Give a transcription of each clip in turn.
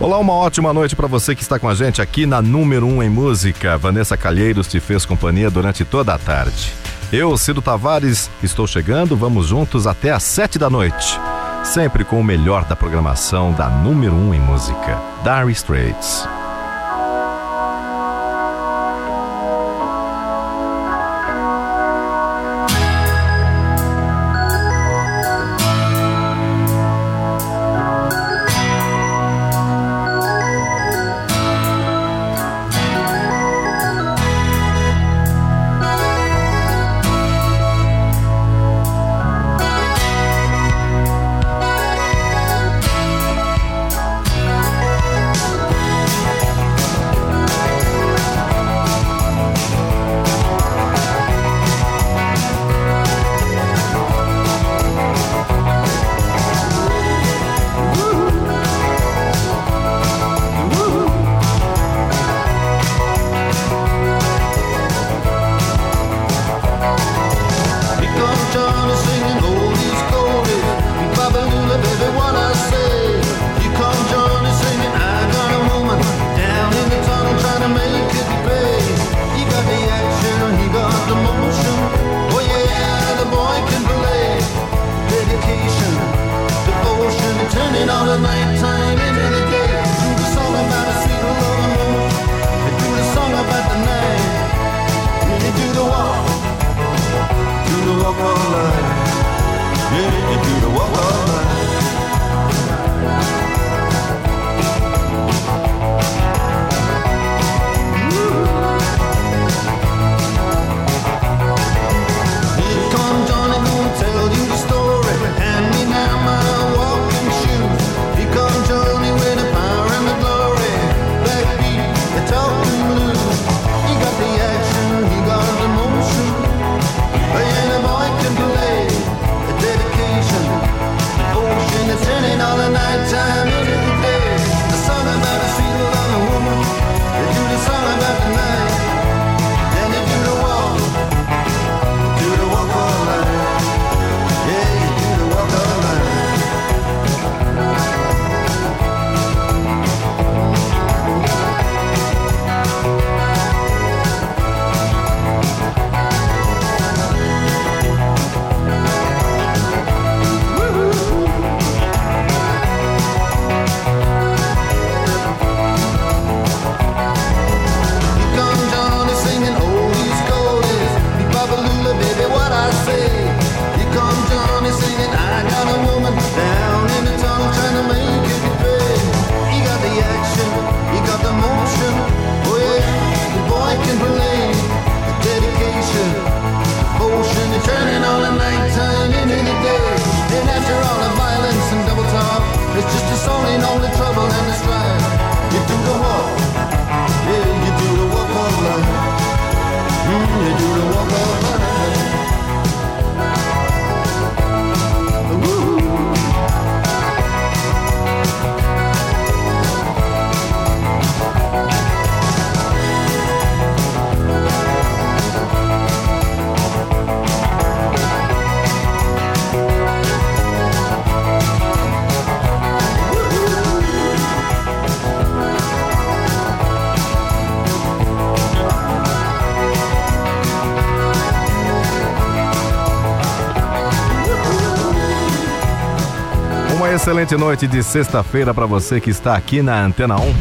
Olá, uma ótima noite para você que está com a gente aqui na número 1 um em música. Vanessa Calheiros te fez companhia durante toda a tarde. Eu, Cido Tavares, estou chegando, vamos juntos até às 7 da noite. Sempre com o melhor da programação da número 1 um em música, Dire Straits. Excelente noite de sexta-feira para você que está aqui na Antena 1.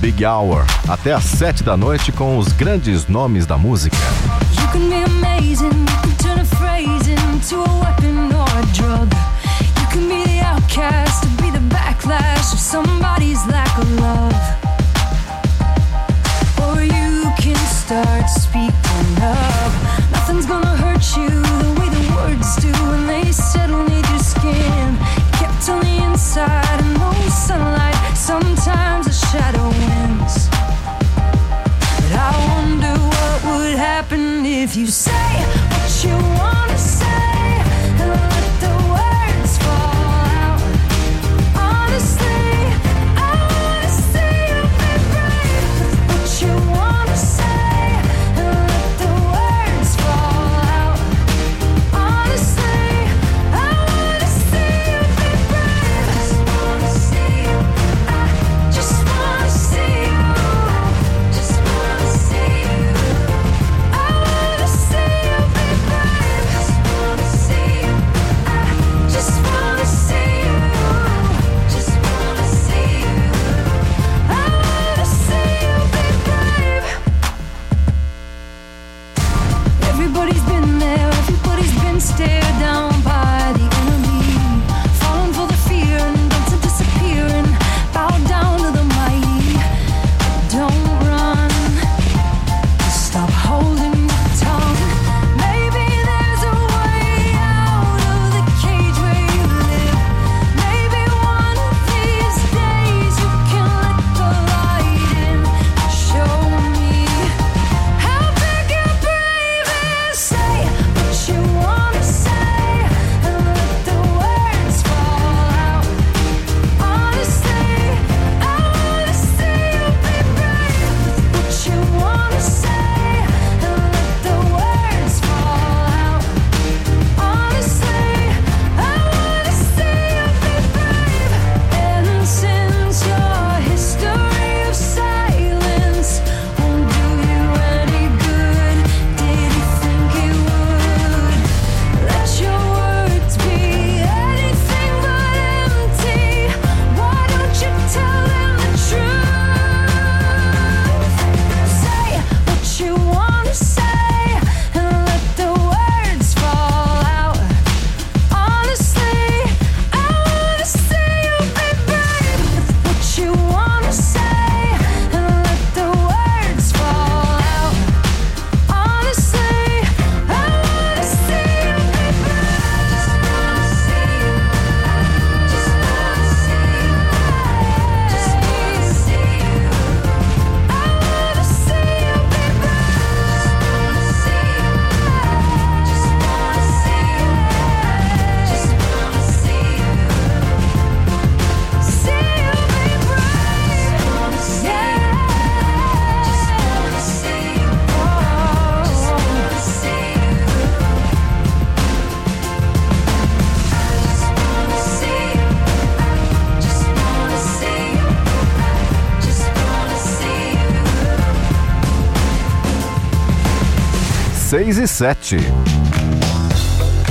Big Hour, até às sete da noite com os grandes nomes da música. Start speaking up. Nothing's gonna hurt you the way the words do when they settle near your skin. On the inside no sunlight. Sometimes a shadow wins. But I wonder what would happen if you say what you wanna say 6 e 7.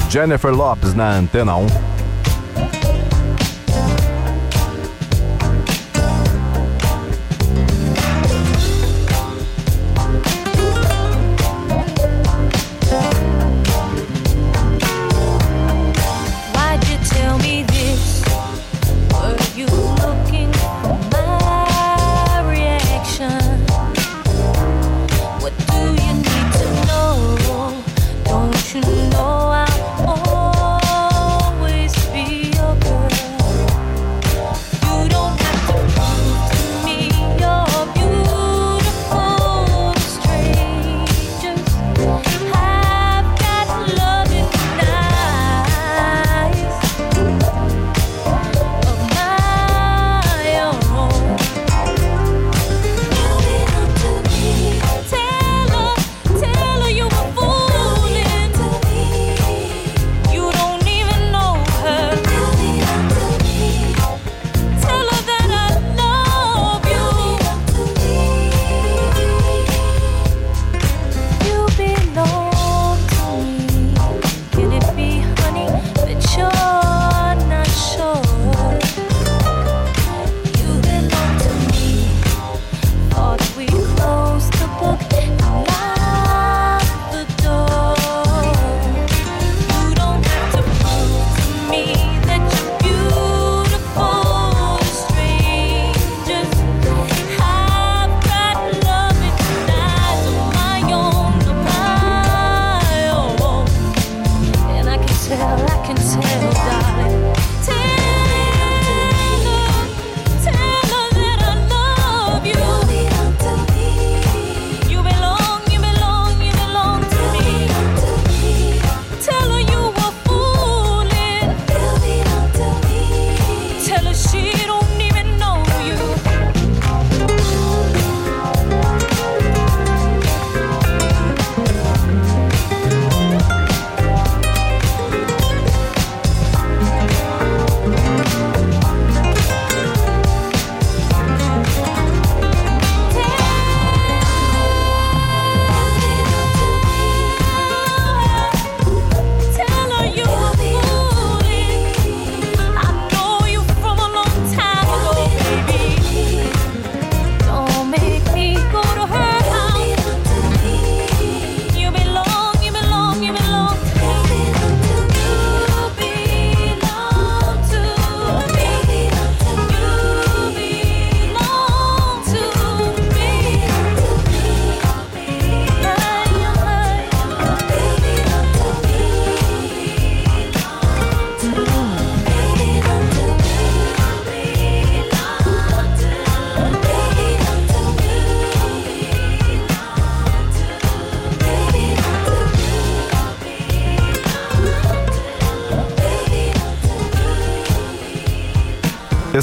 Jennifer Lopes na Antena 1.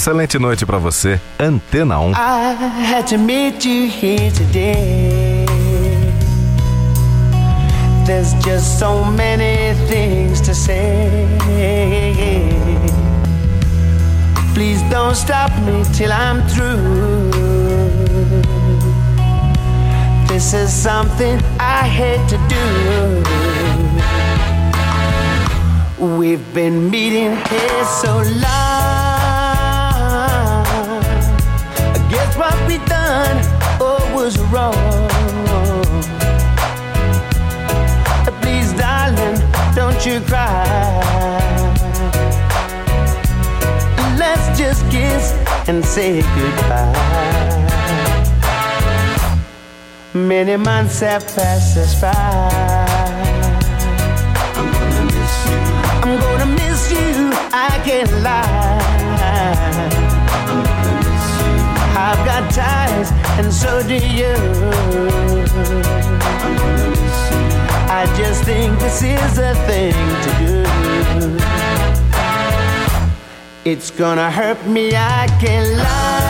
Excelente noite para você, Antena 1. I had to meet you here today. There's just so many things to say. Please don't stop me till I'm through. This is something I hate to do. We've been meeting here so long. Done oh was wrong. Please, darling, don't you cry. Let's just kiss and say goodbye. Many months have passed us by. I'm gonna miss you. I'm gonna miss you. I can't lie. I've got ties, and so do you. I just think this is the thing to do. It's gonna hurt me, I can't lie.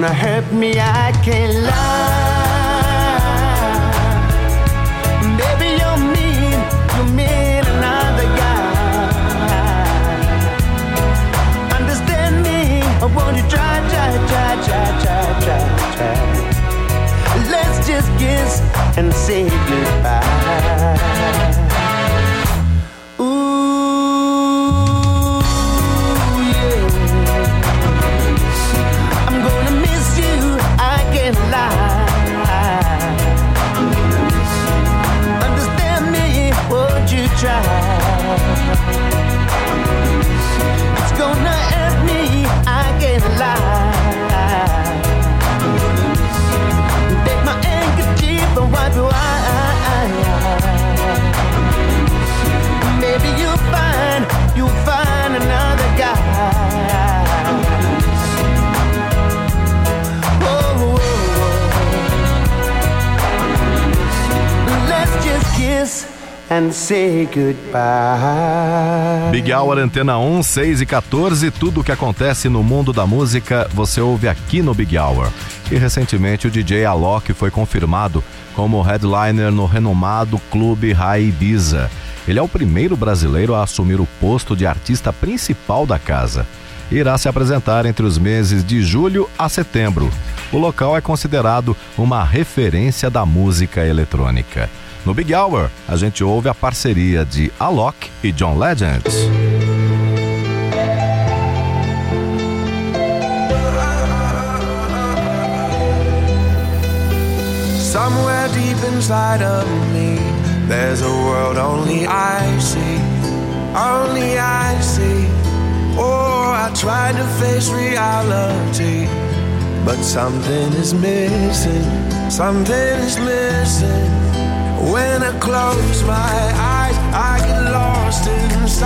gonna hurt me, I can't lie. Baby, you're mean, you're mean another guy. Understand me, I want you try, try, try, try, try, try, try. Let's just kiss and say goodbye. Goodbye. Big Hour Antena 1, 6 e 14, tudo o que acontece no mundo da música você ouve aqui no Big Hour. E recentemente o DJ Alok foi confirmado como headliner no renomado clube High. Ele é o primeiro brasileiro a assumir o posto de artista principal da casa. Irá se apresentar entre os meses de julho a setembro. O local é considerado uma referência da música eletrônica. No Big Hour, a gente ouve a parceria de Alok e John Legend. Somewhere deep inside of me, there's a world only I see, only I see. Oh, I try to face reality, but something is missing, something is missing. When I close my eyes, I get lost inside.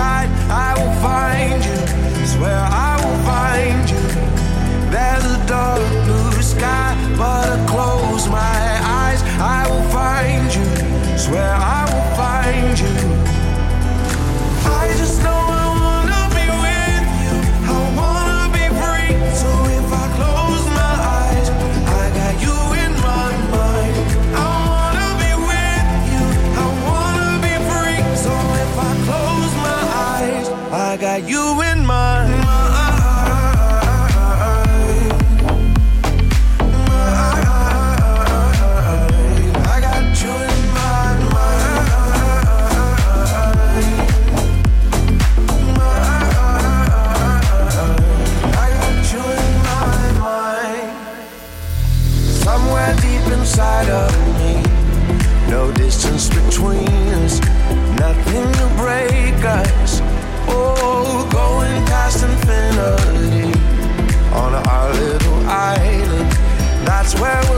Where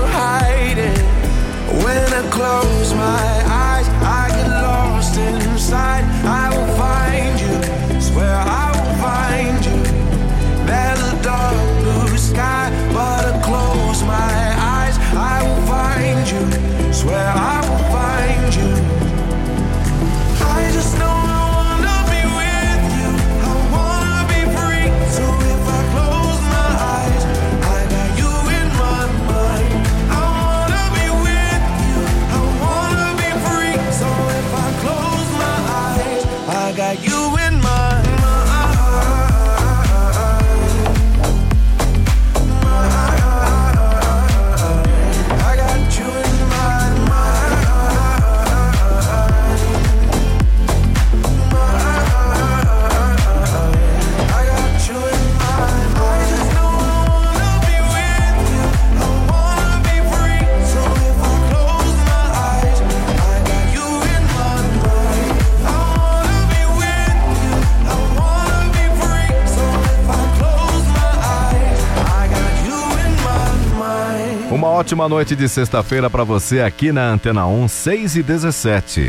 ótima noite de sexta-feira para você aqui na Antena 1, 6 e 17.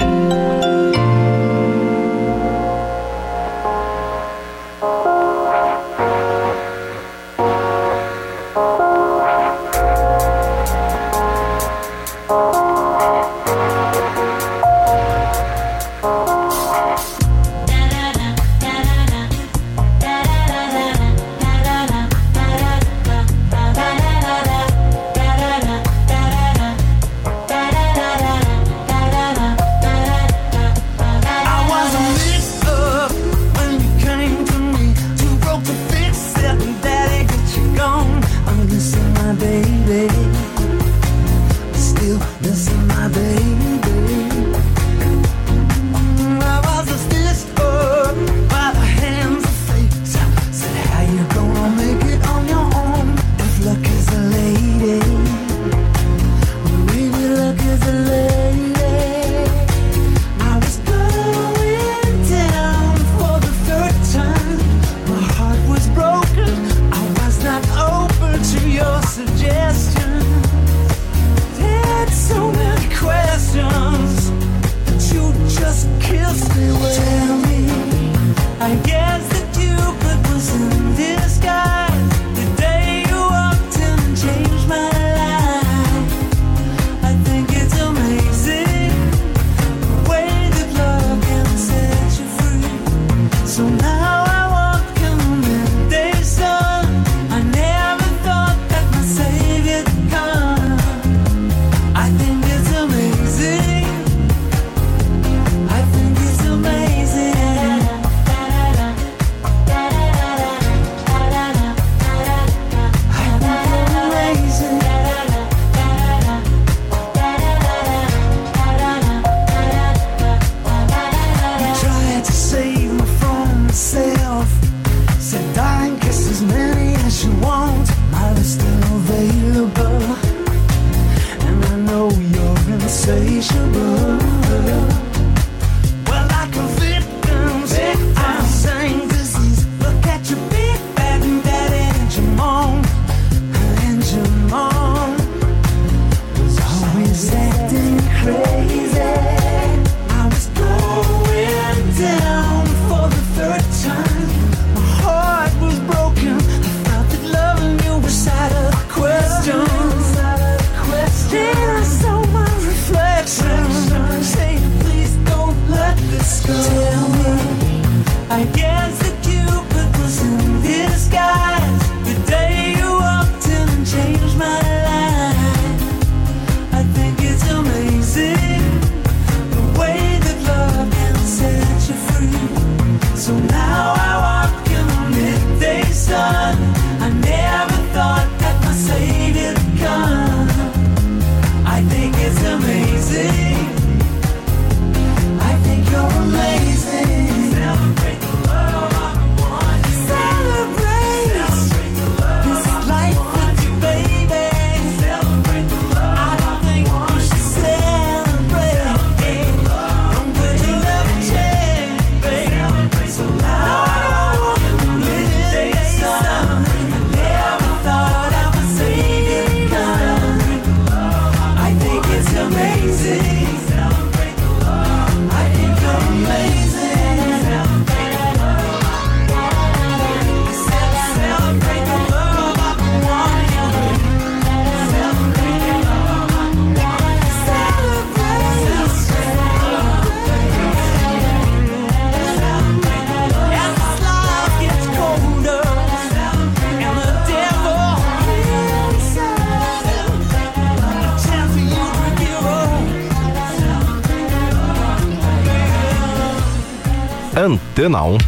Antena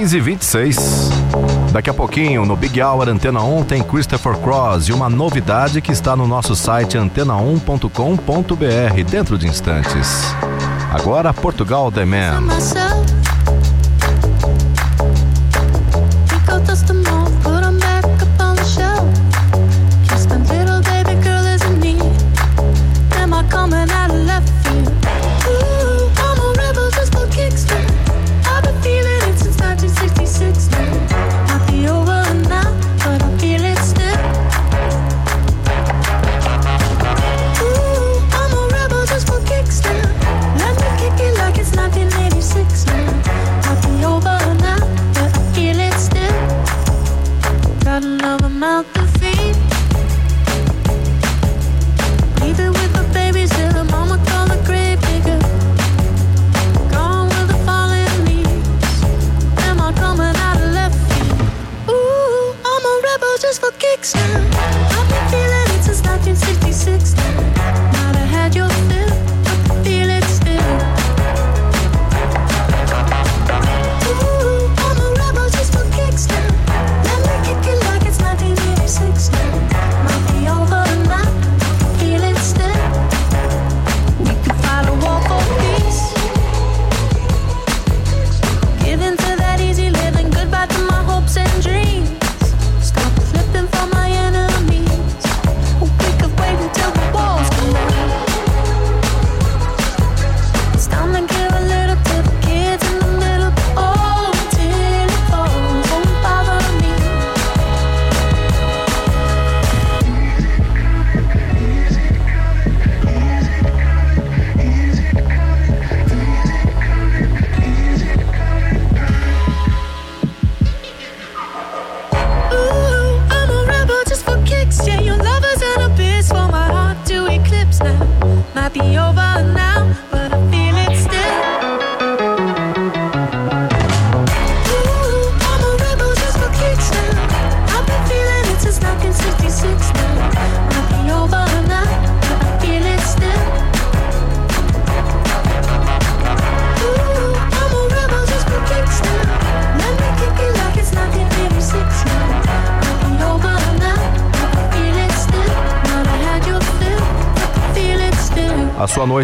1. 6 e 26 Daqui a pouquinho, no Big Hour Antena 1 tem Christopher Cross e uma novidade que está no nosso site antena1.com.br dentro de instantes. Agora, Portugal The Man.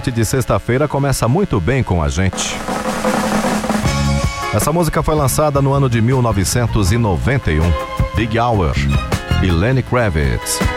Noite de sexta-feira começa muito bem com a gente. Essa música foi lançada no ano de 1991. Big Hour e Lenny Kravitz.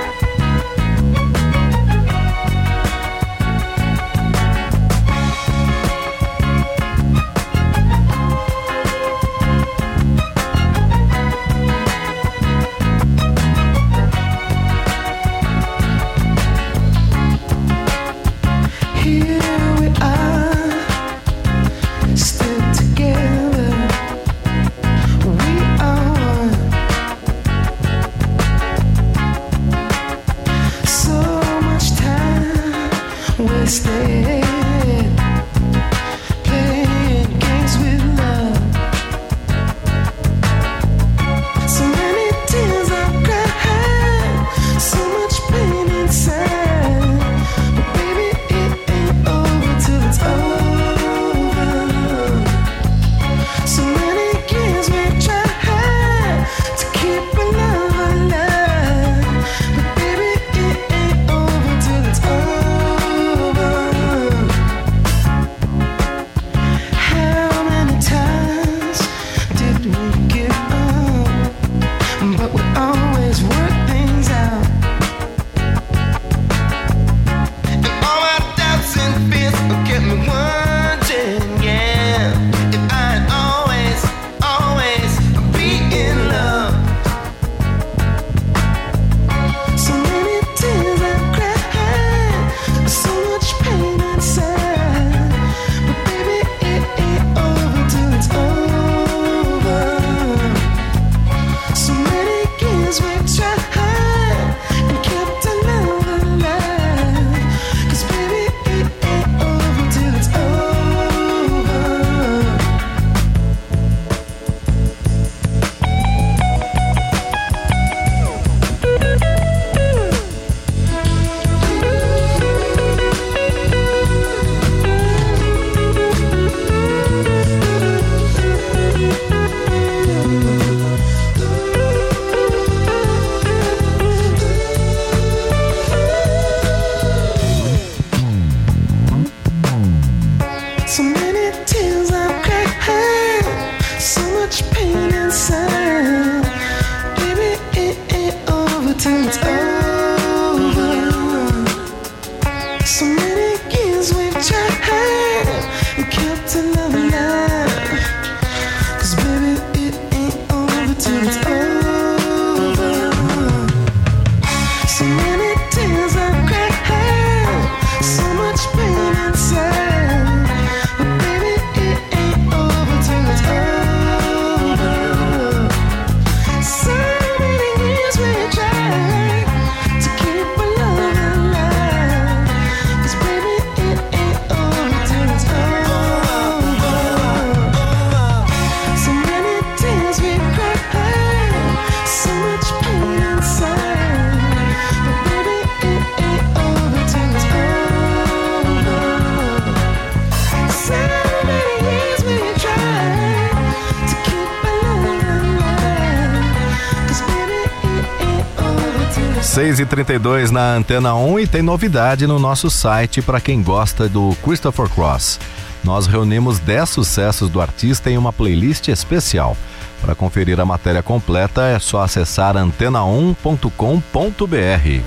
32 na Antena 1 e tem novidade no nosso site para quem gosta do Christopher Cross. Nós reunimos 10 sucessos do artista em uma playlist especial. Para conferir a matéria completa é só acessar antena1.com.br.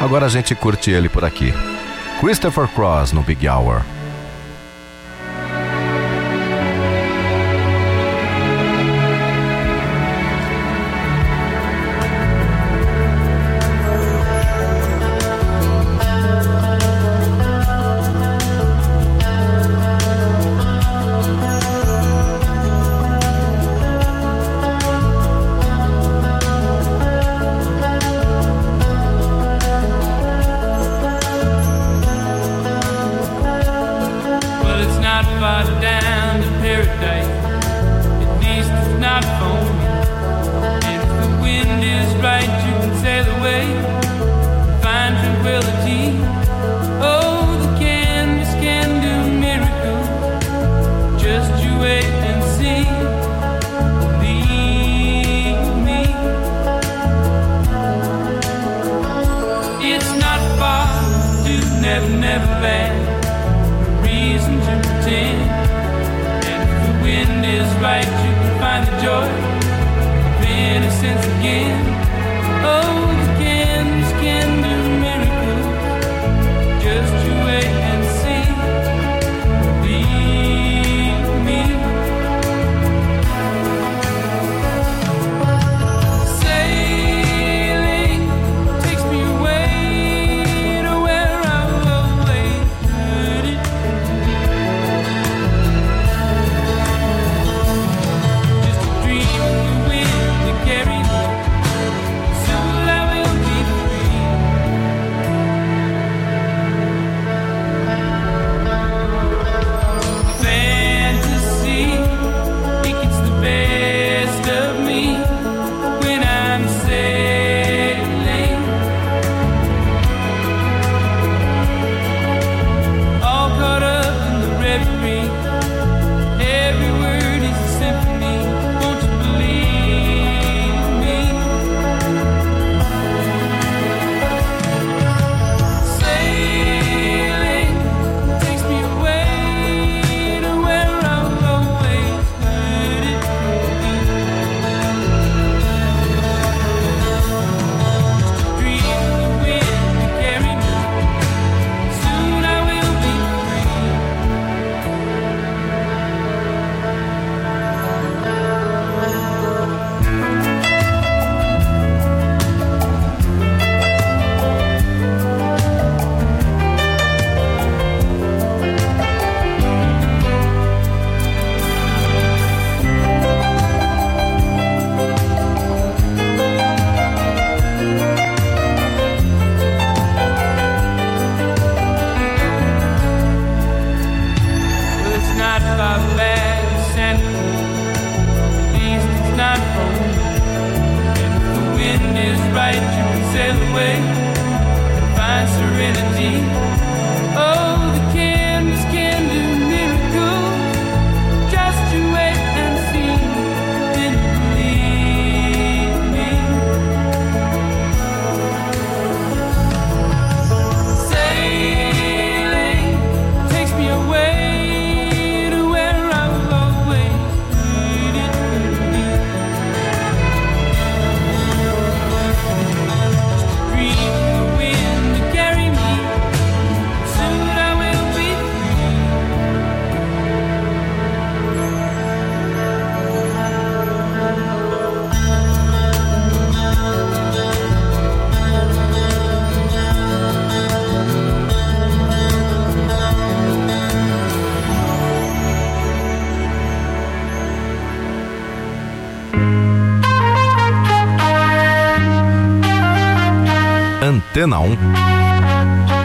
Agora a gente curte ele por aqui. Christopher Cross no Big Hour.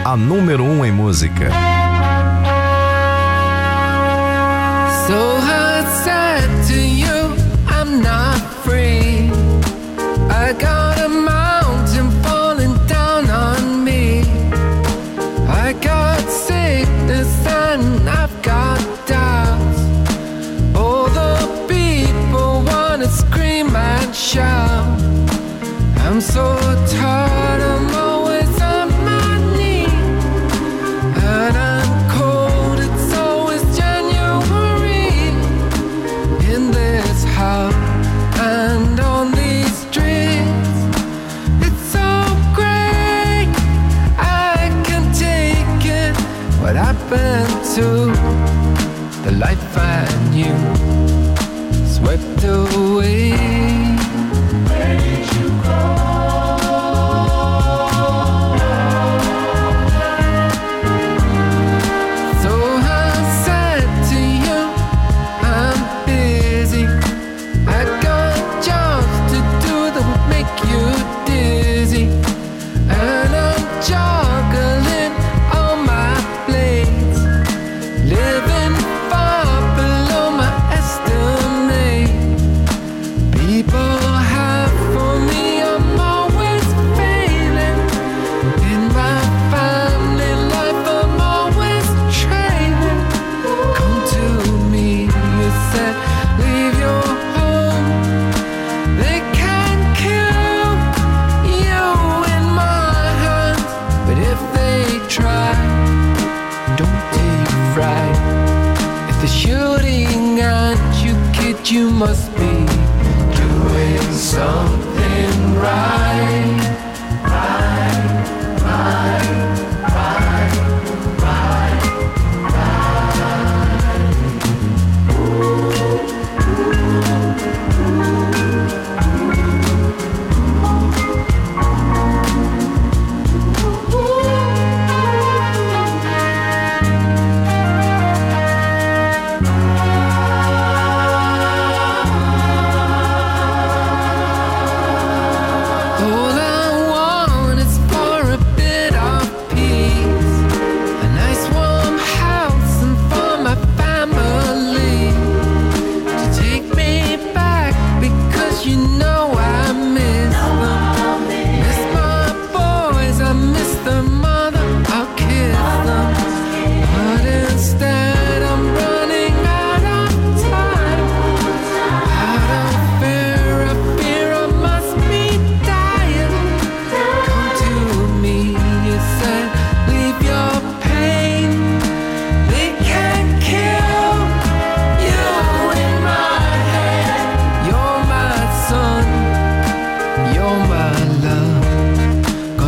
A número um em música.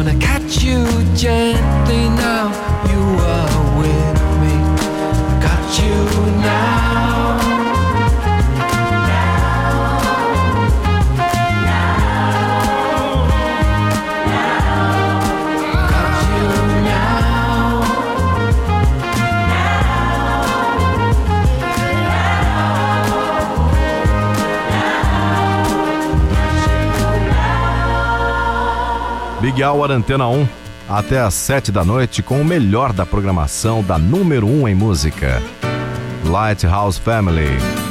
gonna catch you gently now. Power Antena 1 até às 7 da noite com o melhor da programação da número 1 em música. Lighthouse Family.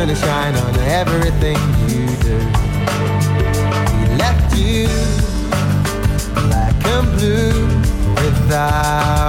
gonna shine on everything you do. He left you black and blue without.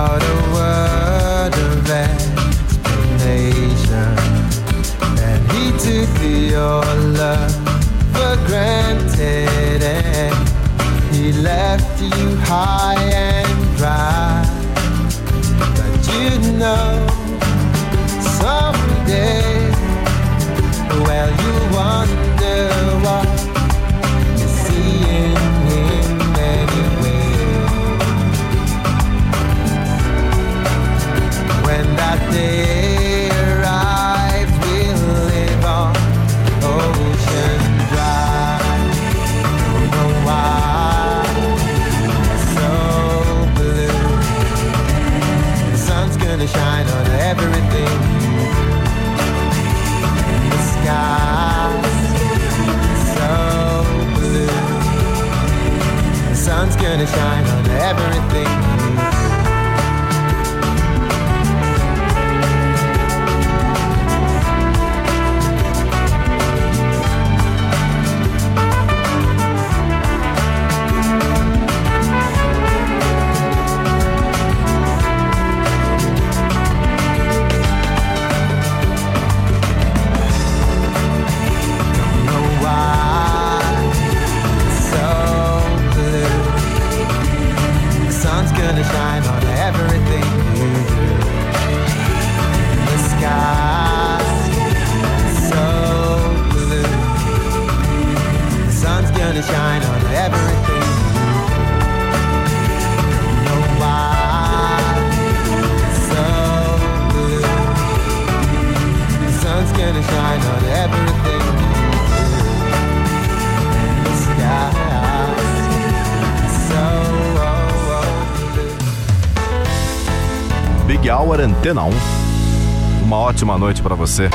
Antena 1. Uma ótima noite para você.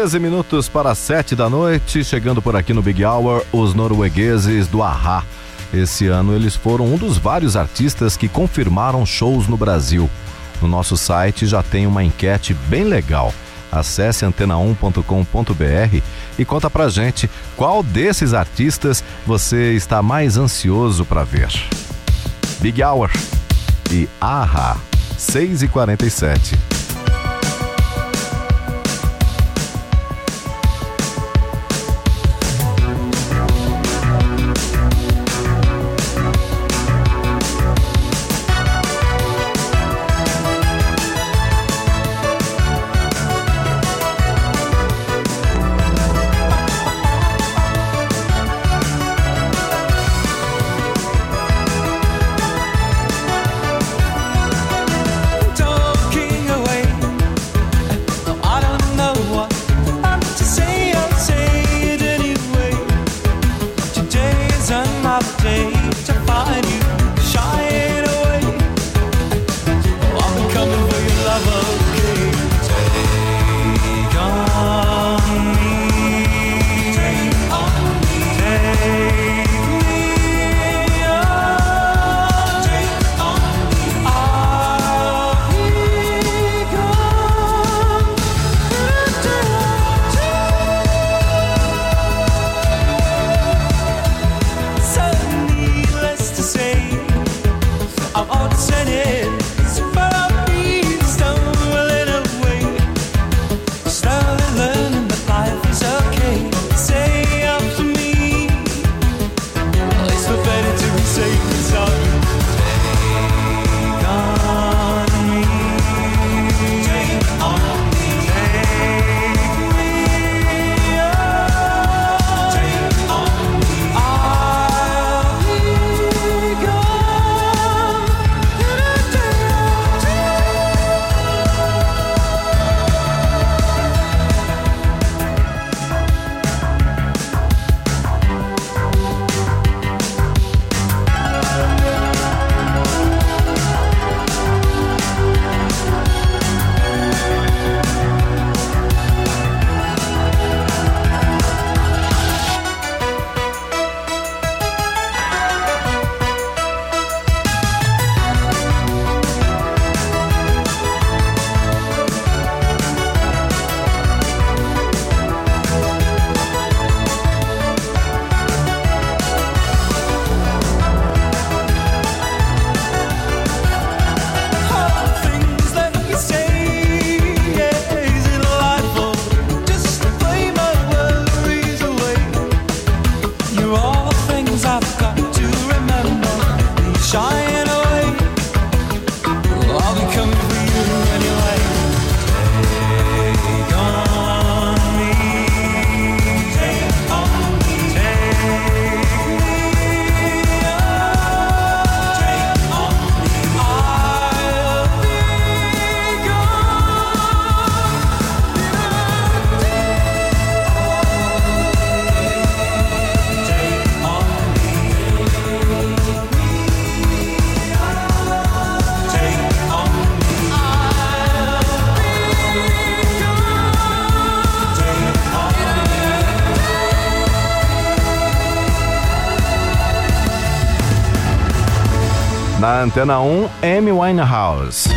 13 minutos para 7 da noite, chegando por aqui no Big Hour, os noruegueses do Ahá. Esse ano eles foram um dos vários artistas que confirmaram shows no Brasil. No nosso site já tem uma enquete bem legal. Acesse antena1.com.br e conta pra gente qual desses artistas você está mais ansioso para ver. Big Hour e Aha, 6h47. Antena 1, M. Winehouse.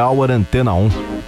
Power Antena 1.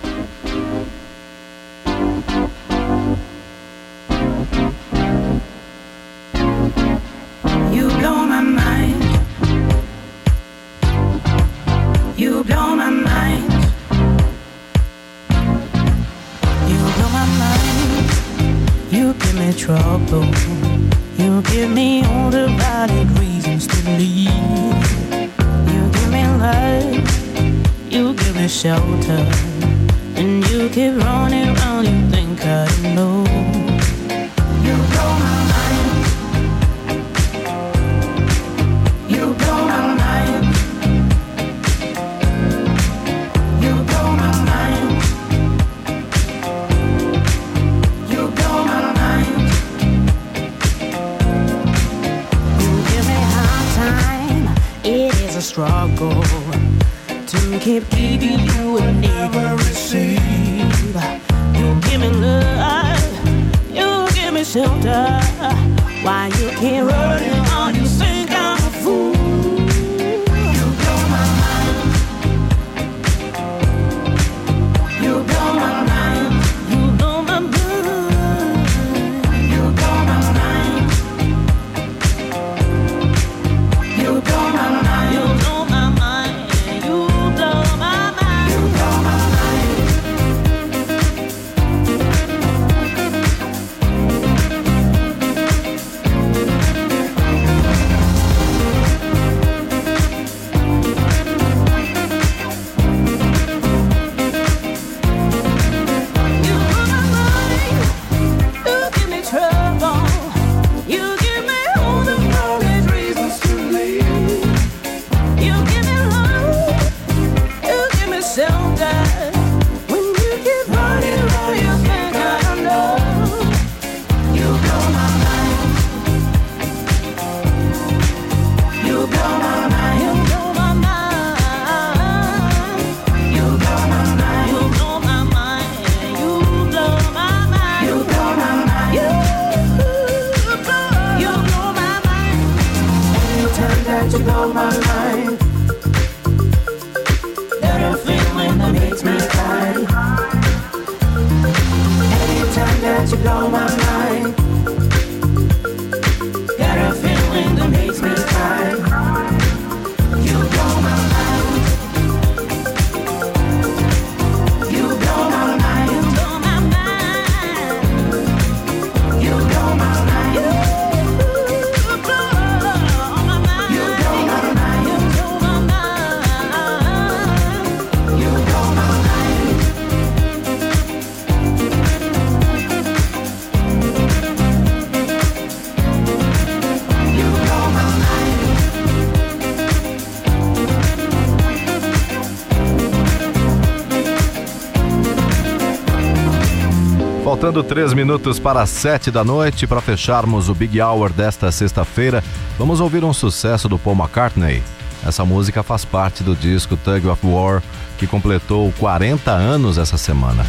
faltando três minutos para sete da noite, para fecharmos o Big Hour desta sexta-feira, vamos ouvir um sucesso do Paul McCartney. Essa música faz parte do disco Tug of War, que completou 40 anos essa semana.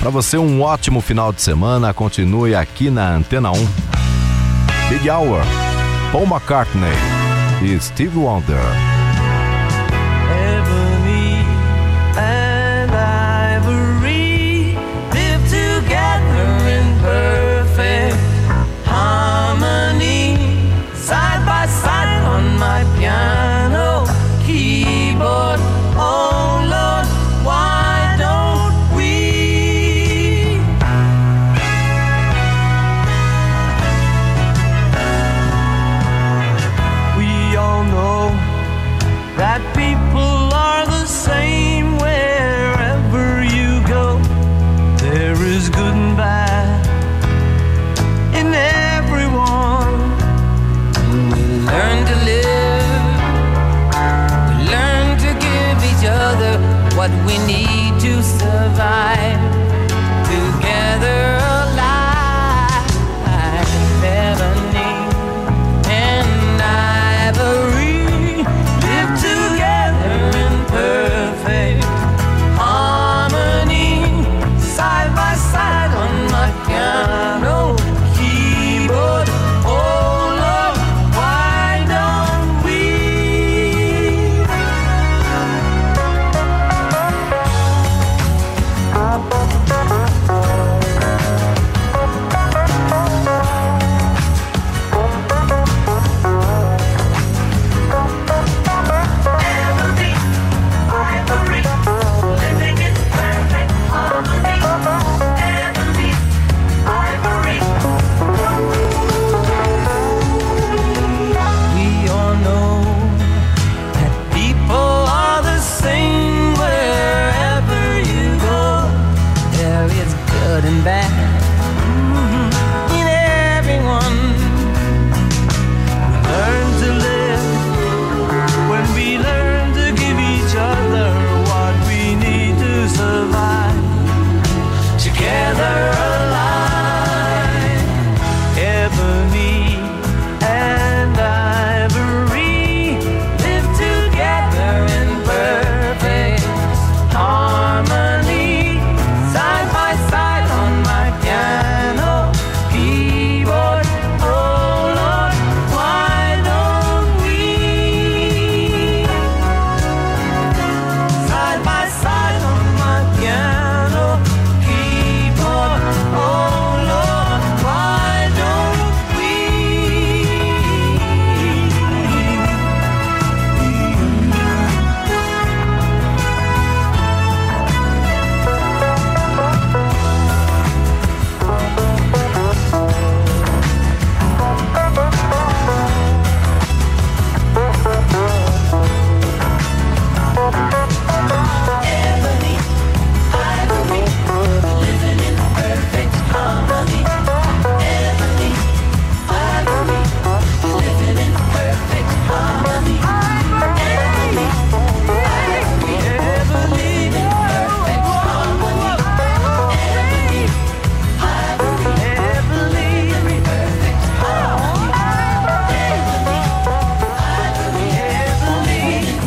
Para você, um ótimo final de semana. Continue aqui na Antena 1. Big Hour, Paul McCartney e Steve Wonder.